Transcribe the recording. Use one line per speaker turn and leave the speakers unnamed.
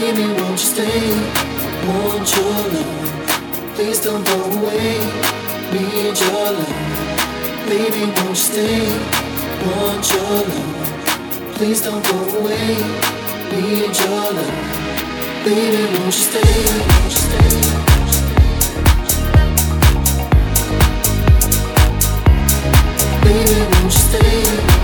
Baby, won't you stay? Won't you love? Please don't go away. Need your love. Baby, won't you stay? Want your love. Please don't go away. Need your love. Baby, won't you stay? Won't you stay? Baby, won't you stay?